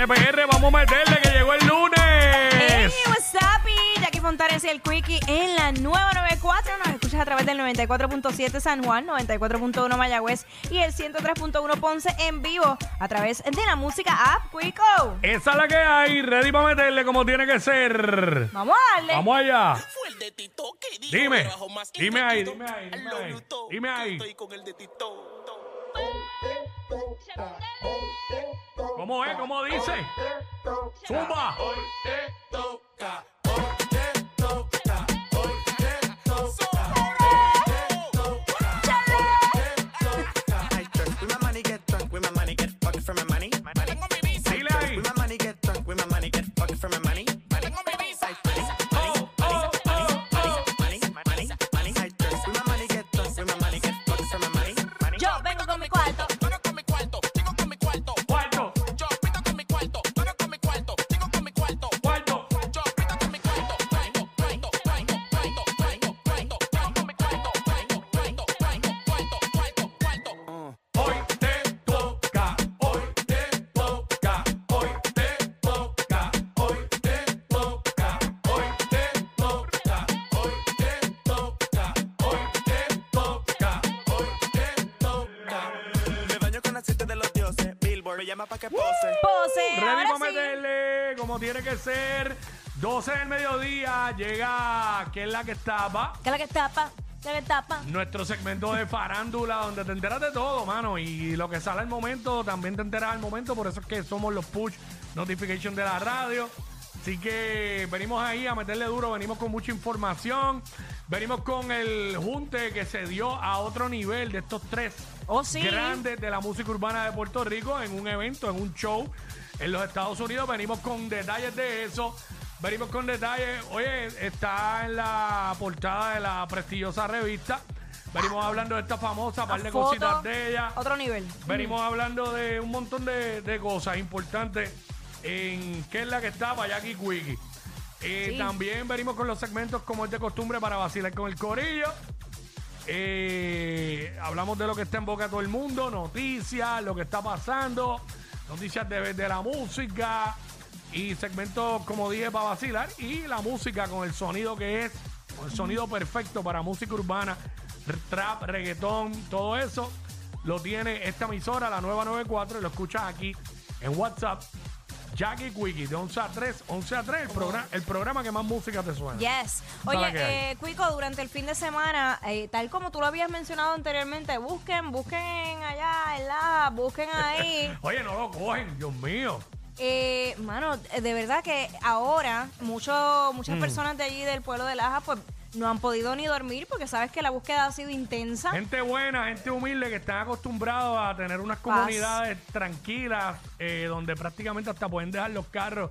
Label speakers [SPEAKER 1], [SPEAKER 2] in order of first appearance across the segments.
[SPEAKER 1] NPR, vamos a meterle que llegó el
[SPEAKER 2] Hey,
[SPEAKER 1] lunes.
[SPEAKER 2] what's up? Y Jackie Fontanes y el Quickie en la nueva 94. Nos escuchas a través del 94.7 San Juan, 94.1 Mayagüez y el 103.1 Ponce en vivo a través de la música app Quico.
[SPEAKER 1] Esa es la que hay, ready para meterle como tiene que ser.
[SPEAKER 2] Vamos a darle.
[SPEAKER 1] Vamos allá.
[SPEAKER 3] Fue el de Tito que dijo
[SPEAKER 1] Dime,
[SPEAKER 3] que más
[SPEAKER 1] dime ahí, dime ahí, dime ahí, dime ahí.
[SPEAKER 3] Estoy con el de Tito.
[SPEAKER 1] ¿Cómo es? ¿Cómo dice? Zumba.
[SPEAKER 4] I
[SPEAKER 1] Ready para
[SPEAKER 2] sí.
[SPEAKER 1] meterle como tiene que ser. 12 del mediodía llega, que es la que estaba.
[SPEAKER 2] Que la que tapa, que la que tapa.
[SPEAKER 1] Nuestro segmento de farándula, donde te enteras de todo, mano. Y lo que sale al momento, también te enteras al momento. Por eso es que somos los push notification de la radio. Así que venimos ahí a meterle duro, venimos con mucha información. Venimos con el junte que se dio a otro nivel de estos tres
[SPEAKER 2] Oh, sí.
[SPEAKER 1] grandes de la música urbana de Puerto Rico en un evento, en un show en los Estados Unidos. Venimos con detalles de eso. Venimos con detalles. Oye, está en la portada de la prestigiosa revista. Venimos hablando de esta famosa, par de
[SPEAKER 2] Foto,
[SPEAKER 1] cositas de ella.
[SPEAKER 2] Otro nivel.
[SPEAKER 1] Venimos hablando de un montón de, de cosas importantes en qué es la que está para Jackie Quickie. Eh,
[SPEAKER 2] Sí.
[SPEAKER 1] También venimos con los segmentos como es de costumbre para vacilar con el corillo. Eh, hablamos de lo que está en boca de todo el mundo, noticias, lo que está pasando, noticias de, de la música y segmentos, como dije, para vacilar y la música con el sonido que es, con el sonido perfecto para música urbana, trap, reggaetón, todo eso lo tiene esta emisora, la nueva 94, y lo escuchas aquí en WhatsApp. Jackie Quickie, de 11 a 3, 11 a 3, el, programa el programa que más música te suena.
[SPEAKER 2] Yes. Oye, eh, Cuico, durante el fin de semana, eh, tal como tú lo habías mencionado anteriormente, busquen, busquen allá en la, busquen ahí.
[SPEAKER 1] Oye, no lo cogen, Dios mío.
[SPEAKER 2] Eh, mano, de verdad que ahora mucho, muchas
[SPEAKER 1] Mm.
[SPEAKER 2] personas de allí del pueblo de Laja, pues no han podido ni dormir porque sabes que la búsqueda ha sido intensa.
[SPEAKER 1] Gente buena, gente humilde que están acostumbrados a tener unas comunidades tranquilas eh, donde prácticamente hasta pueden dejar los carros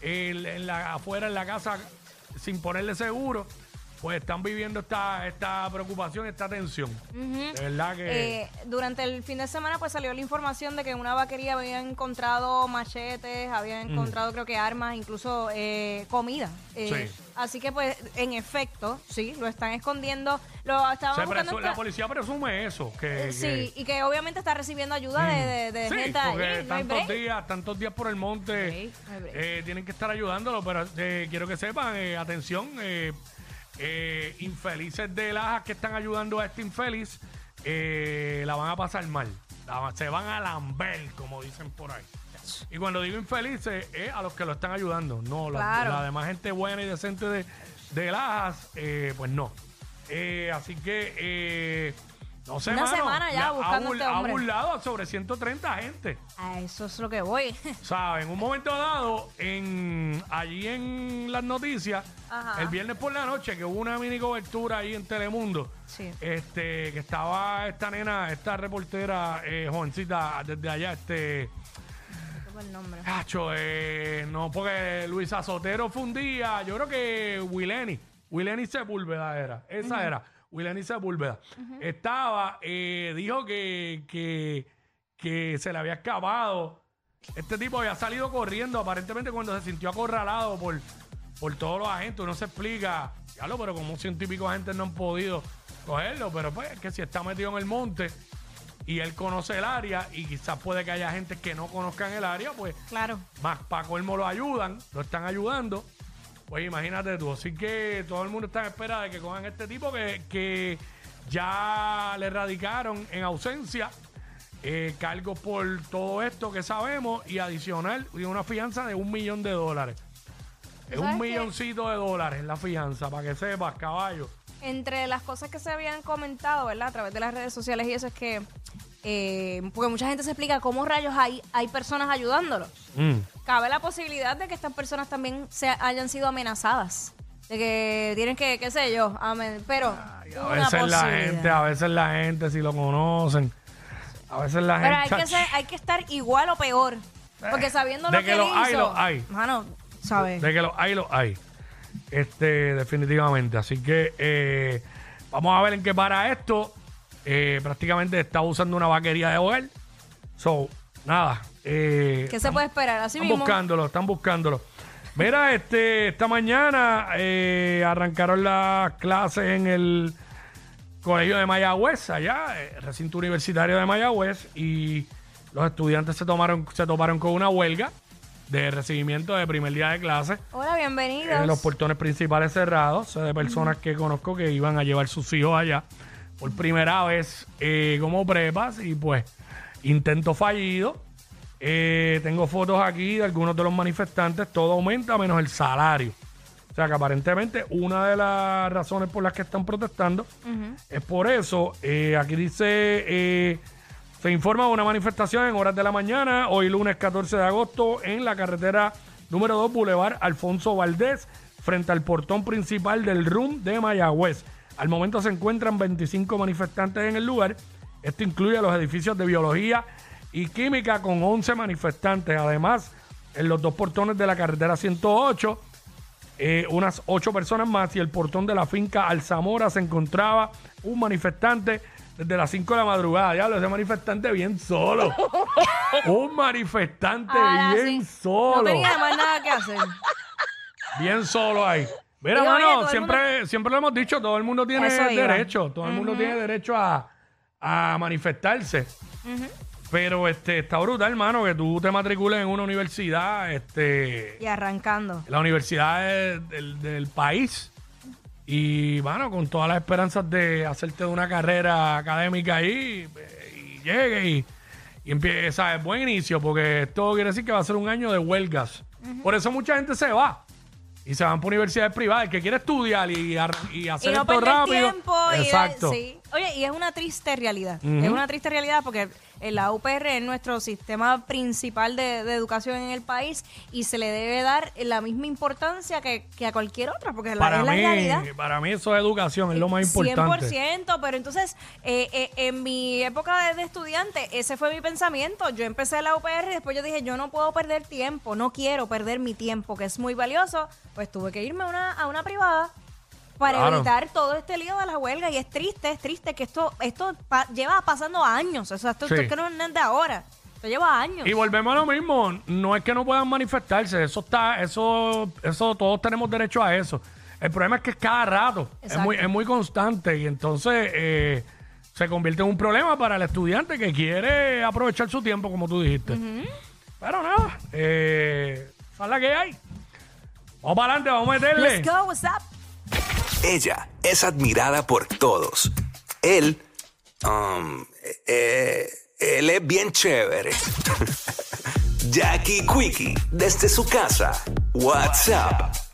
[SPEAKER 1] en, en la, afuera en la casa sin ponerle seguro. Pues están viviendo esta, esta preocupación, esta tensión. De verdad que.
[SPEAKER 2] Eh, durante el fin de semana pues salió la información de que en una vaquería habían encontrado machetes, habían encontrado creo que armas, incluso eh, comida. Eh,
[SPEAKER 1] Sí.
[SPEAKER 2] Así que pues en efecto, sí, lo están escondiendo. Lo estaban
[SPEAKER 1] se
[SPEAKER 2] buscando en
[SPEAKER 1] la
[SPEAKER 2] tra-
[SPEAKER 1] policía presume eso. Que,
[SPEAKER 2] Eh, sí,
[SPEAKER 1] que-
[SPEAKER 2] y que obviamente está recibiendo ayuda de, de, de
[SPEAKER 1] Sí,
[SPEAKER 2] gente
[SPEAKER 1] porque
[SPEAKER 2] allí. No hay
[SPEAKER 1] tantos
[SPEAKER 2] break.
[SPEAKER 1] días, tantos días por el monte
[SPEAKER 2] break, no hay break.
[SPEAKER 1] eh, tienen que estar ayudándolo, pero eh, quiero que sepan, eh, atención, eh, eh, infelices de Lajas que están ayudando a este infeliz, eh, la van a pasar mal. La se van a lamber, como dicen por ahí. Y cuando digo infelices, es a los que lo están ayudando, no la,
[SPEAKER 2] Claro.
[SPEAKER 1] la demás gente buena y decente de, de Lajas, eh, pues no. Eh, así que, eh, No sé,
[SPEAKER 2] Una
[SPEAKER 1] mano,
[SPEAKER 2] semana ya buscando a
[SPEAKER 1] bur-
[SPEAKER 2] este
[SPEAKER 1] ha
[SPEAKER 2] hombre.
[SPEAKER 1] burlado a sobre 130 gente.
[SPEAKER 2] A eso es lo que voy.
[SPEAKER 1] O sea, en un momento dado, en, allí en las noticias,
[SPEAKER 2] Ajá.
[SPEAKER 1] el viernes por la noche, que hubo una mini cobertura ahí en Telemundo,
[SPEAKER 2] Sí.
[SPEAKER 1] este, que estaba esta nena, esta reportera eh, jovencita desde allá, este,
[SPEAKER 2] Tengo el nombre.
[SPEAKER 1] cacho, eh, no, porque Luisa Sotero fue un día, yo creo que Wileni, Wileni Sepúlveda era, esa era, Wileni Sepúlveda. Estaba, eh, dijo que, que, que se le había escapado. Este tipo había salido corriendo, aparentemente cuando se sintió acorralado por, por todos los agentes. Uno se explica, lo pero como científicos agentes no han podido cogerlo, pero pues es que si está metido en el monte y él conoce el área y quizás puede que haya gente que no conozcan el área, pues
[SPEAKER 2] Claro.
[SPEAKER 1] más para colmo lo ayudan, lo están ayudando. Pues imagínate tú. Así que todo el mundo está en espera de que cojan este tipo que, que ya le radicaron en ausencia eh, cargos por todo esto que sabemos y adicional y una fianza de un millón de dólares. Es
[SPEAKER 2] ¿Sabes
[SPEAKER 1] un
[SPEAKER 2] qué?
[SPEAKER 1] milloncito de dólares la fianza, para que sepas, caballo.
[SPEAKER 2] Entre las cosas que se habían comentado, ¿verdad? A través de las redes sociales y eso es que... eh, porque mucha gente se explica cómo rayos hay, hay personas ayudándolos.
[SPEAKER 1] Mm.
[SPEAKER 2] Cabe la posibilidad de que estas personas también se hayan sido amenazadas. De que tienen que, qué sé yo, amen- pero
[SPEAKER 1] a veces la gente, a veces la gente, si lo conocen, a veces la
[SPEAKER 2] Pero hay
[SPEAKER 1] gente...
[SPEAKER 2] que, ser- hay que estar igual o peor. Porque sabiendo
[SPEAKER 1] Eh, de
[SPEAKER 2] lo que,
[SPEAKER 1] que los hay, los hay.
[SPEAKER 2] Mano, ¿sabes?
[SPEAKER 1] De que los hay, los hay. Este, definitivamente. Así que eh, vamos a ver en qué para esto. Eh, prácticamente está usando una vaquería de hogar. So, nada. Eh,
[SPEAKER 2] ¿Qué se puede esperar? Así
[SPEAKER 1] están
[SPEAKER 2] mismo.
[SPEAKER 1] buscándolo, están buscándolo. Mira, este, esta mañana eh, arrancaron las clases en el colegio de Mayagüez, allá, eh, recinto universitario de Mayagüez, y los estudiantes se tomaron, se toparon con una huelga de recibimiento de primer día de clase.
[SPEAKER 2] Hola, bienvenidos.
[SPEAKER 1] Eh, los portones principales cerrados, de personas que conozco que iban a llevar sus hijos allá por primera vez eh, como prepas y pues intento fallido. Eh, tengo fotos aquí de algunos de los manifestantes, todo aumenta menos el salario. O sea que aparentemente una de las razones por las que están protestando es por eso. Eh, aquí dice, eh, se informa de una manifestación en horas de la mañana, hoy lunes 14 de agosto, en la carretera número 2, Boulevard Alfonso Valdés, frente al portón principal del RUM de Mayagüez. Al momento se encuentran 25 manifestantes en el lugar. Esto incluye los edificios de biología y química con 11 manifestantes. Además, en los dos portones de la carretera 108, eh, unas ocho personas más y el portón de la finca Alzamora se encontraba un manifestante desde las 5 de la madrugada. Diablo, ese manifestante bien solo. un manifestante bien
[SPEAKER 2] sí.
[SPEAKER 1] solo.
[SPEAKER 2] No tenía más nada que hacer.
[SPEAKER 1] Bien solo ahí. Mira,
[SPEAKER 2] oye, todo el
[SPEAKER 1] siempre, siempre lo hemos dicho, todo el mundo tiene
[SPEAKER 2] Eso iba.
[SPEAKER 1] derecho, todo el mundo tiene derecho a, a manifestarse. Pero este está brutal, hermano, que tú te matricules en una universidad, este,
[SPEAKER 2] Y arrancando.
[SPEAKER 1] la universidad de- del, del país. Y, bueno, con todas las esperanzas de hacerte de una carrera académica ahí eh, y llegue y, y empieza. Es buen inicio, porque esto quiere decir que va a ser un año de huelgas. Por eso mucha gente se va. Y se van por universidades privadas. El que quiere estudiar y, y hacer
[SPEAKER 2] Y no
[SPEAKER 1] esto
[SPEAKER 2] perder
[SPEAKER 1] rápido.
[SPEAKER 2] tiempo. Y-
[SPEAKER 1] Exacto.
[SPEAKER 2] sí. Oye, y es una triste realidad.
[SPEAKER 1] Ujú.
[SPEAKER 2] Es una triste realidad porque eh, la UPR es nuestro sistema principal de, de educación en el país y se le debe dar la misma importancia que, que a cualquier otra, porque la,
[SPEAKER 1] Para
[SPEAKER 2] es la
[SPEAKER 1] mí,
[SPEAKER 2] realidad.
[SPEAKER 1] para mí eso es educación, es lo más importante.
[SPEAKER 2] 100%, pero entonces, eh, eh, en mi época de, de estudiante, ese fue mi pensamiento. Yo empecé la UPR y después yo dije, yo no puedo perder tiempo, no quiero perder mi tiempo, que es muy valioso. Pues tuve que irme a una, a una privada para
[SPEAKER 1] Claro.
[SPEAKER 2] evitar todo este lío de la huelga. Y es triste, es triste que esto esto pa- lleva pasando años. O sea, esto,
[SPEAKER 1] Sí.
[SPEAKER 2] esto es que no es de ahora. Esto lleva años.
[SPEAKER 1] Y volvemos a lo mismo, no es que no puedan manifestarse, eso está, eso, eso todos tenemos derecho a eso. El problema es que es cada rato, es muy, es muy constante y entonces eh, se convierte en un problema para el estudiante que quiere aprovechar su tiempo, como tú dijiste. Pero nada, eh, esa es la que hay. Vamos para adelante, vamos a meterle.
[SPEAKER 2] Let's go, what's up?
[SPEAKER 5] Ella es admirada por todos. Él, um, eh, él es bien chévere. Jackie Quickie, desde su casa. WhatsApp